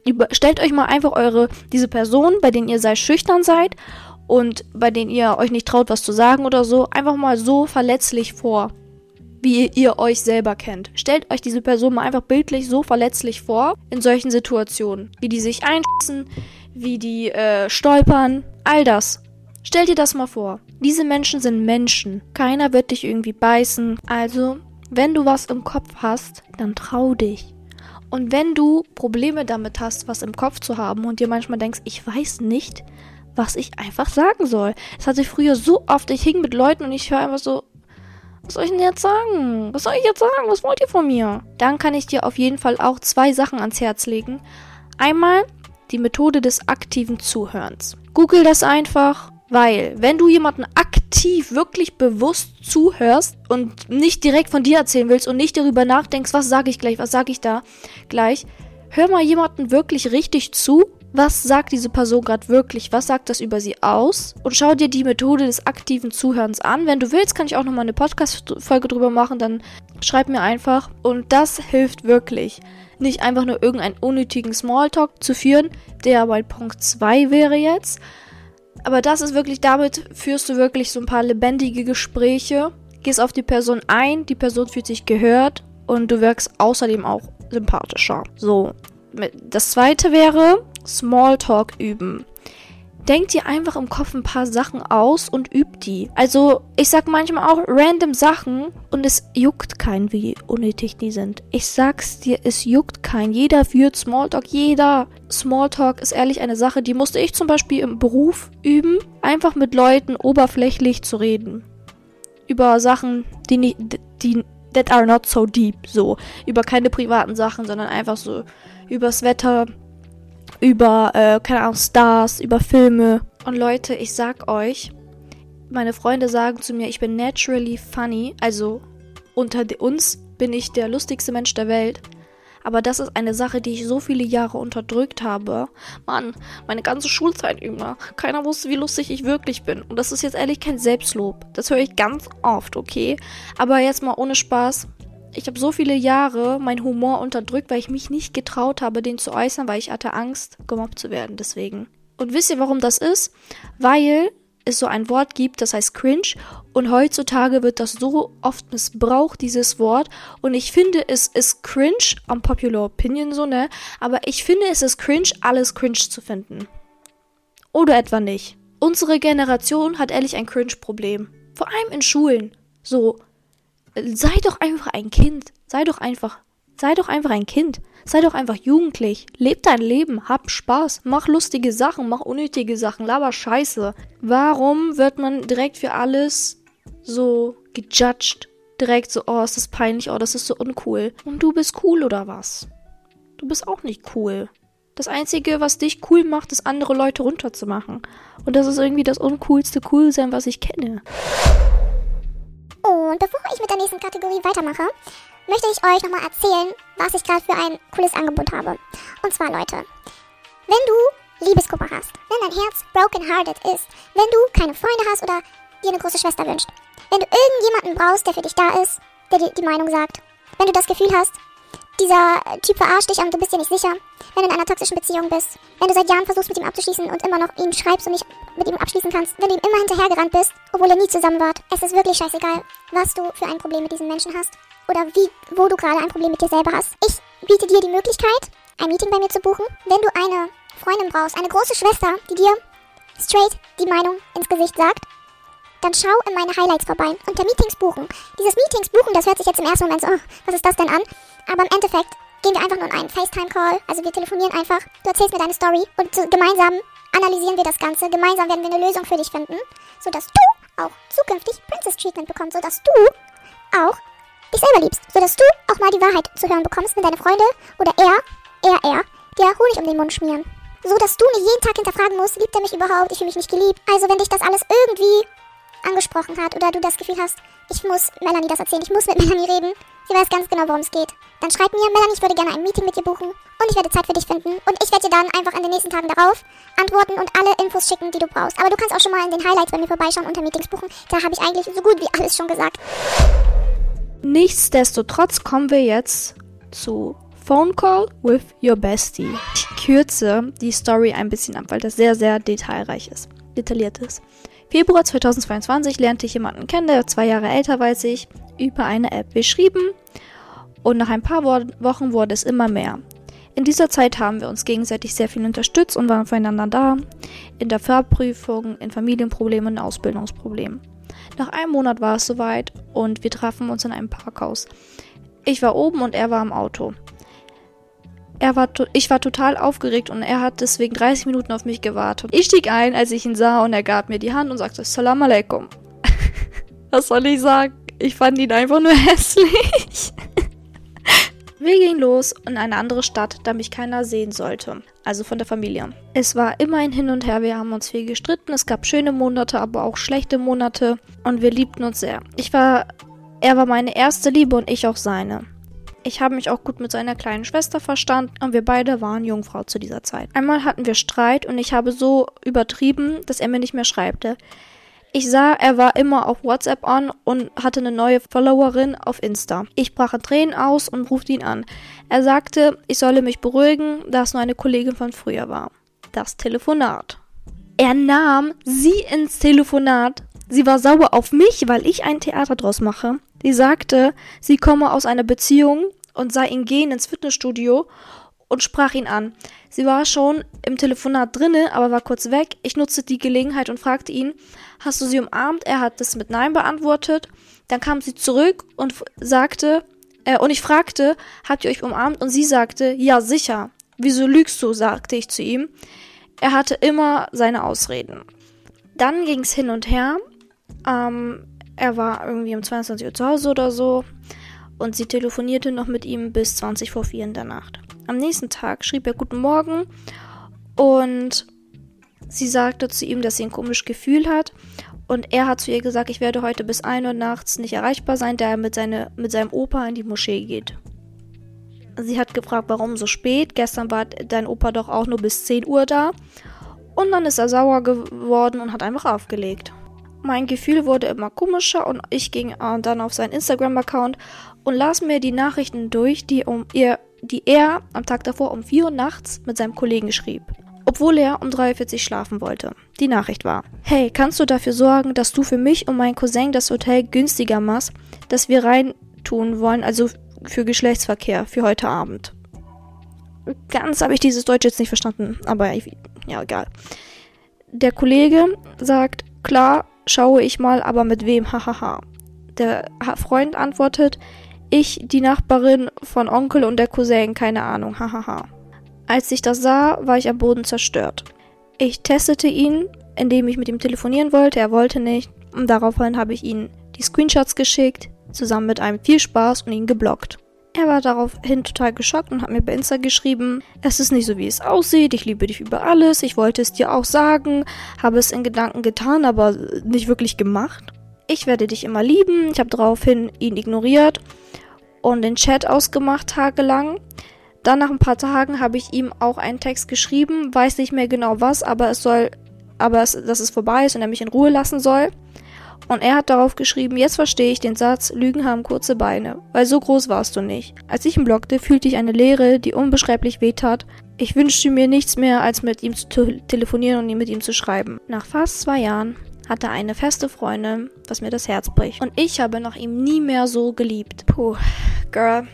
über, stellt euch mal einfach eure, diese Person, bei denen ihr sehr schüchtern seid und bei denen ihr euch nicht traut, was zu sagen oder so, einfach mal so verletzlich vor, wie ihr euch selber kennt. Stellt euch diese Person mal einfach bildlich so verletzlich vor in solchen Situationen, wie die sich einschätzen, wie die äh, stolpern, all das. Stellt dir das mal vor. Diese Menschen sind Menschen. Keiner wird dich irgendwie beißen. Also, wenn du was im Kopf hast, dann trau dich. Und wenn du Probleme damit hast, was im Kopf zu haben und dir manchmal denkst, ich weiß nicht, was ich einfach sagen soll. Das hatte ich früher so oft. Ich hing mit Leuten und ich höre einfach so, was soll ich denn jetzt sagen? Was soll ich jetzt sagen? Was wollt ihr von mir? Dann kann ich dir auf jeden Fall auch zwei Sachen ans Herz legen. Einmal die Methode des aktiven Zuhörens. Google das einfach weil, wenn du jemanden aktiv, wirklich bewusst zuhörst und nicht direkt von dir erzählen willst und nicht darüber nachdenkst, was sage ich gleich, was sage ich da gleich, hör mal jemanden wirklich richtig zu. Was sagt diese Person gerade wirklich? Was sagt das über sie aus? Und schau dir die Methode des aktiven Zuhörens an. Wenn du willst, kann ich auch nochmal eine Podcast-Folge drüber machen. Dann schreib mir einfach. Und das hilft wirklich. Nicht einfach nur irgendeinen unnötigen Smalltalk zu führen, der bei Punkt 2 wäre jetzt, aber das ist wirklich, damit führst du wirklich so ein paar lebendige Gespräche, gehst auf die Person ein, die Person fühlt sich gehört und du wirkst außerdem auch sympathischer. So. Das zweite wäre Smalltalk üben. Denk dir einfach im Kopf ein paar Sachen aus und üb die. Also, ich sag manchmal auch random Sachen und es juckt keinen, wie unnötig die sind. Ich sag's dir, es juckt keinen. Jeder führt Smalltalk, jeder. Smalltalk ist ehrlich eine Sache, die musste ich zum Beispiel im Beruf üben, einfach mit Leuten oberflächlich zu reden. Über Sachen, die nicht, die that are not so deep, so. Über keine privaten Sachen, sondern einfach so übers Wetter, über, äh, keine Ahnung, Stars, über Filme. Und Leute, ich sag euch, Meine Freunde sagen zu mir, ich bin naturally funny, also unter uns bin ich der lustigste Mensch der Welt. Aber das ist eine Sache, die ich so viele Jahre unterdrückt habe. Mann, meine ganze Schulzeit über. Keiner wusste, wie lustig ich wirklich bin. Und das ist jetzt ehrlich kein Selbstlob. Das höre ich ganz oft, okay? Aber jetzt mal ohne Spaß. Ich habe so viele Jahre meinen Humor unterdrückt, weil ich mich nicht getraut habe, den zu äußern, weil ich hatte Angst, gemobbt zu werden. Deswegen. Und wisst ihr, warum das ist? Weil es so ein Wort gibt, das heißt cringe. Und heutzutage wird das so oft missbraucht, dieses Wort. Und ich finde, es ist cringe, am Popular Opinion so, ne? Aber ich finde, es ist cringe, alles cringe zu finden. Oder etwa nicht. Unsere Generation hat ehrlich ein Cringe-Problem. Vor allem in Schulen. So, sei doch einfach ein Kind. Sei doch einfach, sei doch einfach ein Kind. Sei doch einfach jugendlich. Leb dein Leben, hab Spaß, mach lustige Sachen, mach unnötige Sachen, laber Scheiße. Warum wird man direkt für alles so gejudged? Direkt so, oh, ist das peinlich, oh, das ist so uncool. Und du bist cool oder was? Du bist auch nicht cool. Das Einzige, was dich cool macht, ist andere Leute runterzumachen. Und das ist irgendwie das uncoolste Coolsein, was ich kenne. Und bevor ich mit der nächsten Kategorie weitermache, möchte ich euch nochmal erzählen, was ich gerade für ein cooles Angebot habe. Und zwar, Leute, wenn du Liebeskummer hast, wenn dein Herz broken hearted ist, wenn du keine Freunde hast oder dir eine große Schwester wünscht, wenn du irgendjemanden brauchst, der für dich da ist, der dir die Meinung sagt, wenn du das Gefühl hast, dieser Typ verarscht dich und du bist dir nicht sicher, wenn du in einer toxischen Beziehung bist, wenn du seit Jahren versuchst mit ihm abzuschließen und immer noch ihn schreibst und nicht mit ihm abschließen kannst, wenn du ihm immer hinterhergerannt bist, obwohl ihr nie zusammen wart. Es ist wirklich scheißegal, was du für ein Problem mit diesem Menschen hast oder wie, wo du gerade ein Problem mit dir selber hast. Ich biete dir die Möglichkeit, ein Meeting bei mir zu buchen. Wenn du eine Freundin brauchst, eine große Schwester, die dir straight die Meinung ins Gesicht sagt, dann schau in meine Highlights vorbei. Unter Meetings buchen. Dieses Meetings buchen, das hört sich jetzt im ersten Moment so, oh, was ist das denn an? Aber im Endeffekt gehen wir einfach nur in einen FaceTime-Call. Also wir telefonieren einfach. Du erzählst mir deine Story und gemeinsam analysieren wir das Ganze. Gemeinsam werden wir eine Lösung für dich finden, sodass du auch zukünftig Princess Treatment bekommst, sodass du auch dich selber liebst, sodass du auch mal die Wahrheit zu hören bekommst, wenn deine Freunde oder er, er, er, dir Honig um den Mund schmieren. So dass du nicht jeden Tag hinterfragen musst, liebt er mich überhaupt, ich fühle mich nicht geliebt. Also wenn dich das alles irgendwie angesprochen hat oder du das Gefühl hast, ich muss Melanie das erzählen, ich muss mit Melanie reden, sie weiß ganz genau, worum es geht, dann schreib mir, Melanie, ich würde gerne ein Meeting mit dir buchen und ich werde Zeit für dich finden und ich werde dir dann einfach in den nächsten Tagen darauf antworten und alle Infos schicken, die du brauchst. Aber du kannst auch schon mal in den Highlights bei mir vorbeischauen unter Meetings buchen, da habe ich eigentlich so gut wie alles schon gesagt. Nichtsdestotrotz kommen wir jetzt zu Phone Call with Your Bestie. Ich kürze die Story ein bisschen ab, weil das sehr, sehr detailreich ist. Detailliert ist. Februar 2022 lernte ich jemanden kennen, der zwei Jahre älter war als ich, über eine App. Wir schrieben und nach ein paar Wochen wurde es immer mehr. In dieser Zeit haben wir uns gegenseitig sehr viel unterstützt und waren füreinander da. In der Fahrprüfung, in Familienproblemen und Ausbildungsproblemen. Nach einem Monat war es soweit und wir trafen uns in einem Parkhaus. Ich war oben und er war im Auto. Er war ich war total aufgeregt und er hat deswegen 30 Minuten auf mich gewartet. Ich stieg ein, als ich ihn sah und er gab mir die Hand und sagte Salam alaikum. Was soll ich sagen? Ich fand ihn einfach nur hässlich. Wir gingen los in eine andere Stadt, da mich keiner sehen sollte. Also von der Familie. Es war immer ein Hin und Her, wir haben uns viel gestritten. Es gab schöne Monate, aber auch schlechte Monate. Und wir liebten uns sehr. Ich war. Er war meine erste Liebe und ich auch seine. Ich habe mich auch gut mit seiner kleinen Schwester verstanden und wir beide waren Jungfrau zu dieser Zeit. Einmal hatten wir Streit und ich habe so übertrieben, dass er mir nicht mehr schreibte. Ich sah, er war immer auf WhatsApp on und hatte eine neue Followerin auf Insta. Ich brach in Tränen aus und rufte ihn an. Er sagte, ich solle mich beruhigen, da es nur eine Kollegin von früher war. Das Telefonat. Er nahm sie ins Telefonat. Sie war sauer auf mich, weil ich ein Theater draus mache. Sie sagte, sie komme aus einer Beziehung und sei ihn gehen ins Fitnessstudio und sprach ihn an. Sie war schon im Telefonat drinne, aber war kurz weg. Ich nutzte die Gelegenheit und fragte ihn, hast du sie umarmt? Er hat das mit Nein beantwortet. Dann kam sie zurück und sagte, äh, und ich fragte, habt ihr euch umarmt? Und sie sagte, ja, sicher. Wieso lügst du? sagte ich zu ihm. Er hatte immer seine Ausreden. Dann ging's hin und her. Ähm, er war irgendwie um 22 Uhr zu Hause oder so. Und sie telefonierte noch mit ihm bis 20 vor 4 in der Nacht. Am nächsten Tag schrieb er Guten Morgen und sie sagte zu ihm, dass sie ein komisches Gefühl hat Und er hat zu ihr gesagt, ich werde heute bis 1 Uhr nachts nicht erreichbar sein, da er mit, seine, mit seinem Opa in die Moschee geht. Sie hat gefragt, warum so spät? Gestern war dein Opa doch auch nur bis 10 Uhr da. Und dann ist er sauer geworden und hat einfach aufgelegt. Mein Gefühl wurde immer komischer und ich ging dann auf seinen Instagram-Account und las mir die Nachrichten durch, die, um ihr, die er am Tag davor um 4 Uhr nachts mit seinem Kollegen schrieb. Obwohl er um 3.40 Uhr schlafen wollte. Die Nachricht war: Hey, kannst du dafür sorgen, dass du für mich und meinen Cousin das Hotel günstiger machst, dass wir rein tun wollen, also für Geschlechtsverkehr für heute Abend? Ganz habe ich dieses Deutsch jetzt nicht verstanden, aber ich, ja, egal. Der Kollege sagt, klar, schaue ich mal, aber mit wem, hahaha. Der Freund antwortet, ich, die Nachbarin von Onkel und der Cousin, keine Ahnung, hahaha. Als ich das sah, war ich am Boden zerstört. Ich testete ihn, indem ich mit ihm telefonieren wollte, er wollte nicht, und daraufhin habe ich ihm die Screenshots geschickt, zusammen mit einem viel Spaß und ihn geblockt. Er war daraufhin total geschockt und hat mir bei Insta geschrieben, es ist nicht so, wie es aussieht, ich liebe dich über alles, ich wollte es dir auch sagen, habe es in Gedanken getan, aber nicht wirklich gemacht. Ich werde dich immer lieben, ich habe daraufhin ihn ignoriert und den Chat ausgemacht tagelang. Dann nach ein paar Tagen habe ich ihm auch einen Text geschrieben, weiß nicht mehr genau was, aber es soll, aber es, dass es vorbei ist und er mich in Ruhe lassen soll. Und er hat darauf geschrieben, jetzt verstehe ich den Satz, Lügen haben kurze Beine, weil so groß warst du nicht. Als ich ihn blockte, fühlte ich eine Leere, die unbeschreiblich wehtat. Ich wünschte mir nichts mehr, als mit ihm zu telefonieren und mit ihm zu schreiben. Nach fast zwei Jahren hatte eine feste Freundin, was mir das Herz bricht. Und ich habe nach ihm nie mehr so geliebt. Puh, Girl,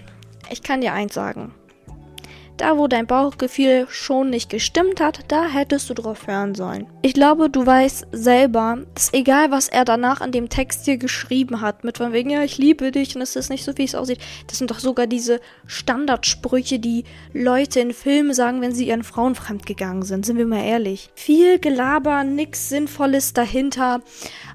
ich kann dir eins sagen. Da, wo dein Bauchgefühl schon nicht gestimmt hat, da hättest du drauf hören sollen. Ich glaube, du weißt selber, dass egal, was er danach an dem Text hier geschrieben hat, mit von wegen, ja, ich liebe dich und es ist nicht so, wie es aussieht, das sind doch sogar diese Standardsprüche, die Leute in Filmen sagen, wenn sie ihren Frauen fremdgegangen sind. Sind wir mal ehrlich. Viel Gelaber, nix Sinnvolles dahinter.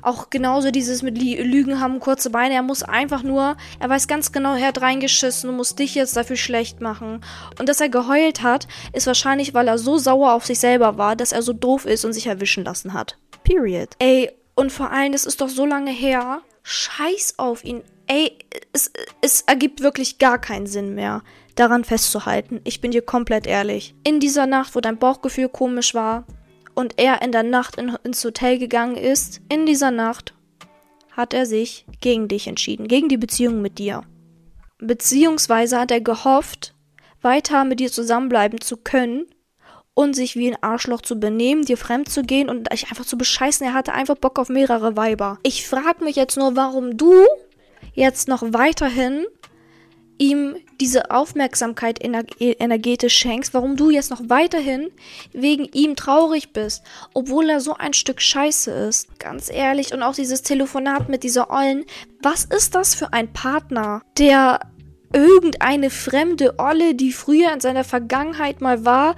Auch genauso dieses mit Lügen haben kurze Beine. Er muss einfach nur, er weiß ganz genau, er hat reingeschissen und muss dich jetzt dafür schlecht machen. Und dass er geheult hat, ist wahrscheinlich, weil er so sauer auf sich selber war, dass er so doof ist und sich erwischen lassen hat. Period. Ey, und vor allem, das ist doch so lange her. Scheiß auf ihn. Ey, es, es ergibt wirklich gar keinen Sinn mehr, daran festzuhalten. Ich bin dir komplett ehrlich. In dieser Nacht, wo dein Bauchgefühl komisch war und er in der Nacht in, ins Hotel gegangen ist, in dieser Nacht hat er sich gegen dich entschieden, gegen die Beziehung mit dir. Beziehungsweise hat er gehofft, weiter mit dir zusammenbleiben zu können und sich wie ein Arschloch zu benehmen, dir fremd zu gehen und dich einfach zu bescheißen. Er hatte einfach Bock auf mehrere Weiber. Ich frage mich jetzt nur, warum du jetzt noch weiterhin ihm diese Aufmerksamkeit energetisch schenkst, warum du jetzt noch weiterhin wegen ihm traurig bist, obwohl er so ein Stück Scheiße ist. Ganz ehrlich, und auch dieses Telefonat mit dieser Ollen, was ist das für ein Partner, der irgendeine fremde Olle, die früher in seiner Vergangenheit mal war,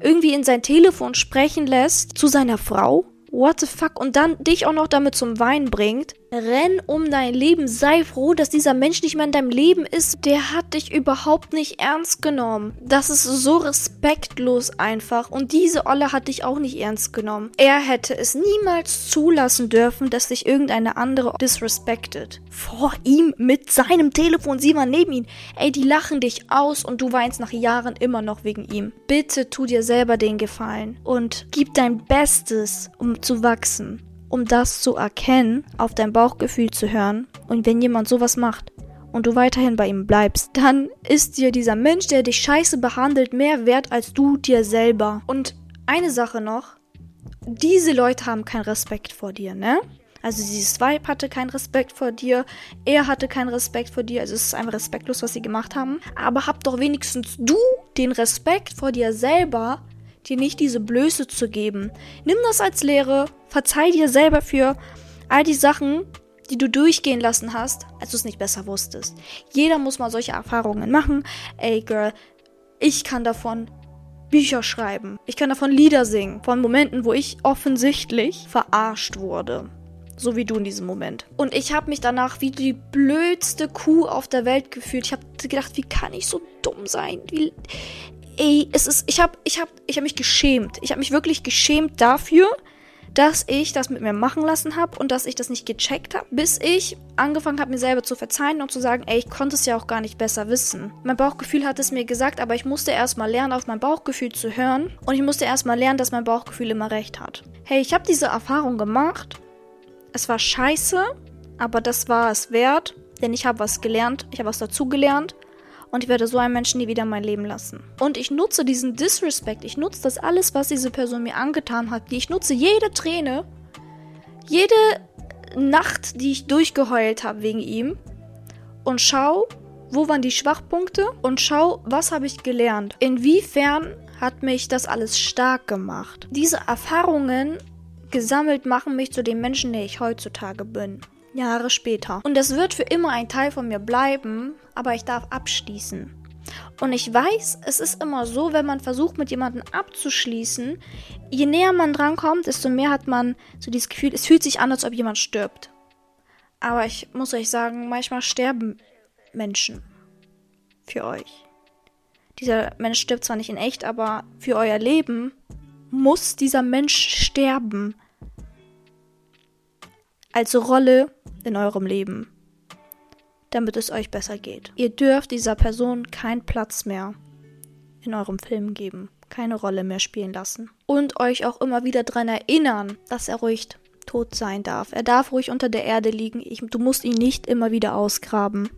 irgendwie in sein Telefon sprechen lässt zu seiner Frau? What the fuck? Und dann dich auch noch damit zum Wein bringt. Renn um dein Leben. Sei froh, dass dieser Mensch nicht mehr in deinem Leben ist. Der hat dich überhaupt nicht ernst genommen. Das ist so respektlos einfach. Und diese Olle hat dich auch nicht ernst genommen. Er hätte es niemals zulassen dürfen, dass sich irgendeine andere disrespected. Vor ihm mit seinem Telefon. Sie war neben ihm. Ey, die lachen dich aus und du weinst nach Jahren immer noch wegen ihm. Bitte tu dir selber den Gefallen und gib dein Bestes, um zu wachsen, um das zu erkennen, auf dein Bauchgefühl zu hören. Und wenn jemand sowas macht und du weiterhin bei ihm bleibst, dann ist dir dieser Mensch, der dich scheiße behandelt, mehr wert als du dir selber. Und eine Sache noch, diese Leute haben keinen Respekt vor dir, ne? Also dieses Vibe hatte keinen Respekt vor dir, er hatte keinen Respekt vor dir, also es ist einfach respektlos, was sie gemacht haben. Aber hab doch wenigstens du den Respekt vor dir selber, dir nicht diese Blöße zu geben. Nimm das als Lehre, verzeih dir selber für all die Sachen, die du durchgehen lassen hast, als du es nicht besser wusstest. Jeder muss mal solche Erfahrungen machen. Ey, Girl, ich kann davon Bücher schreiben. Ich kann davon Lieder singen. Von Momenten, wo ich offensichtlich verarscht wurde. So wie du in diesem Moment. Und ich habe mich danach wie die blödste Kuh auf der Welt gefühlt. Ich habe gedacht, wie kann ich so dumm sein? Wie, ey, es ist, ich habe ich hab, ich hab mich geschämt. Ich habe mich wirklich geschämt dafür, dass ich das mit mir machen lassen habe und dass ich das nicht gecheckt habe, bis ich angefangen habe, mir selber zu verzeihen und zu sagen, ey, ich konnte es ja auch gar nicht besser wissen. Mein Bauchgefühl hat es mir gesagt, aber ich musste erstmal lernen, auf mein Bauchgefühl zu hören und ich musste erstmal lernen, dass mein Bauchgefühl immer recht hat. Hey, ich habe diese Erfahrung gemacht. Es war scheiße, aber das war es wert, denn ich habe was gelernt, ich habe was dazugelernt und ich werde so einen Menschen nie wieder mein Leben lassen. Und ich nutze diesen Disrespect, ich nutze das alles, was diese Person mir angetan hat. Ich nutze jede Träne, jede Nacht, die ich durchgeheult habe wegen ihm und schau, wo waren die Schwachpunkte und schau, was habe ich gelernt. Inwiefern hat mich das alles stark gemacht. Diese Erfahrungen gesammelt machen mich zu dem Menschen, der ich heutzutage bin. Jahre später. Und es wird für immer ein Teil von mir bleiben, aber ich darf abschließen. Und ich weiß, es ist immer so, wenn man versucht, mit jemandem abzuschließen, je näher man drankommt, desto mehr hat man so dieses Gefühl, es fühlt sich an, als ob jemand stirbt. Aber ich muss euch sagen, manchmal sterben Menschen für euch. Dieser Mensch stirbt zwar nicht in echt, aber für euer Leben muss dieser Mensch sterben. Als Rolle in eurem Leben, damit es euch besser geht. Ihr dürft dieser Person keinen Platz mehr in eurem Film geben, keine Rolle mehr spielen lassen. Und euch auch immer wieder daran erinnern, dass er ruhig tot sein darf. Er darf ruhig unter der Erde liegen. Ich, du musst ihn nicht immer wieder ausgraben.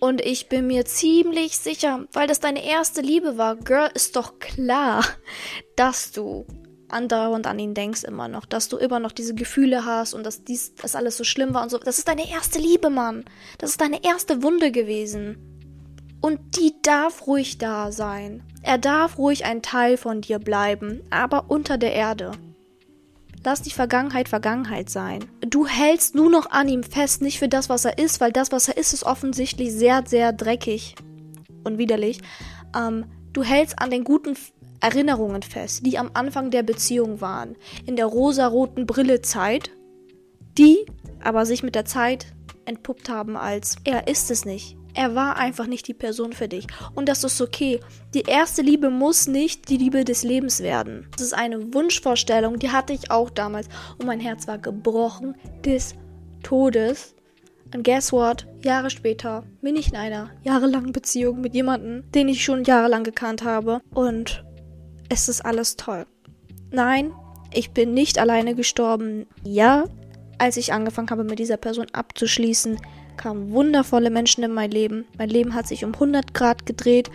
Und ich bin mir ziemlich sicher, weil das deine erste Liebe war, Girl, ist doch klar, dass du andauernd an ihn denkst immer noch, dass du immer noch diese Gefühle hast und dass dies, das alles so schlimm war und so. Das ist deine erste Liebe, Mann. Das ist deine erste Wunde gewesen. Und die darf ruhig da sein. Er darf ruhig ein Teil von dir bleiben, aber unter der Erde. Lass die Vergangenheit Vergangenheit sein. Du hältst nur noch an ihm fest, nicht für das, was er ist, weil das, was er ist, ist offensichtlich sehr, sehr dreckig und widerlich. Ähm, du hältst an den guten Erinnerungen fest, die am Anfang der Beziehung waren, in der rosaroten Brillezeit, die aber sich mit der Zeit entpuppt haben als er ist es nicht. Er war einfach nicht die Person für dich. Und das ist okay. Die erste Liebe muss nicht die Liebe des Lebens werden. Das ist eine Wunschvorstellung, die hatte ich auch damals. Und mein Herz war gebrochen des Todes. Und guess what? Jahre später bin ich in einer jahrelangen Beziehung mit jemandem, den ich schon jahrelang gekannt habe. Und es ist alles toll. Nein, ich bin nicht alleine gestorben. Ja, als ich angefangen habe, mit dieser Person abzuschließen, kamen wundervolle Menschen in mein Leben. Mein Leben hat sich um 100 Grad gedreht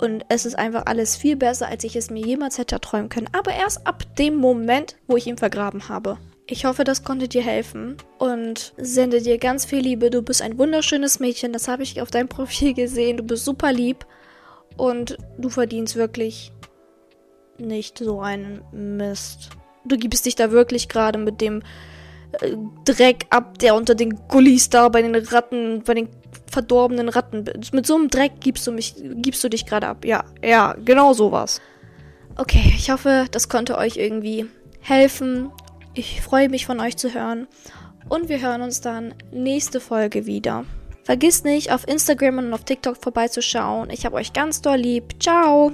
und es ist einfach alles viel besser, als ich es mir jemals hätte träumen können. Aber erst ab dem Moment, wo ich ihn vergraben habe. Ich hoffe, das konnte dir helfen und sende dir ganz viel Liebe. Du bist ein wunderschönes Mädchen, das habe ich auf deinem Profil gesehen. Du bist super lieb und du verdienst wirklich nicht so einen Mist. Du gibst dich da wirklich gerade mit dem äh, Dreck ab, der unter den Gullis da bei den Ratten, bei den verdorbenen Ratten. Mit so einem Dreck gibst du mich, gibst du dich gerade ab. Ja, ja, genau sowas. Okay, ich hoffe, das konnte euch irgendwie helfen. Ich freue mich von euch zu hören. Und wir hören uns dann nächste Folge wieder. Vergiss nicht, auf Instagram und auf TikTok vorbeizuschauen. Ich habe euch ganz doll lieb. Ciao!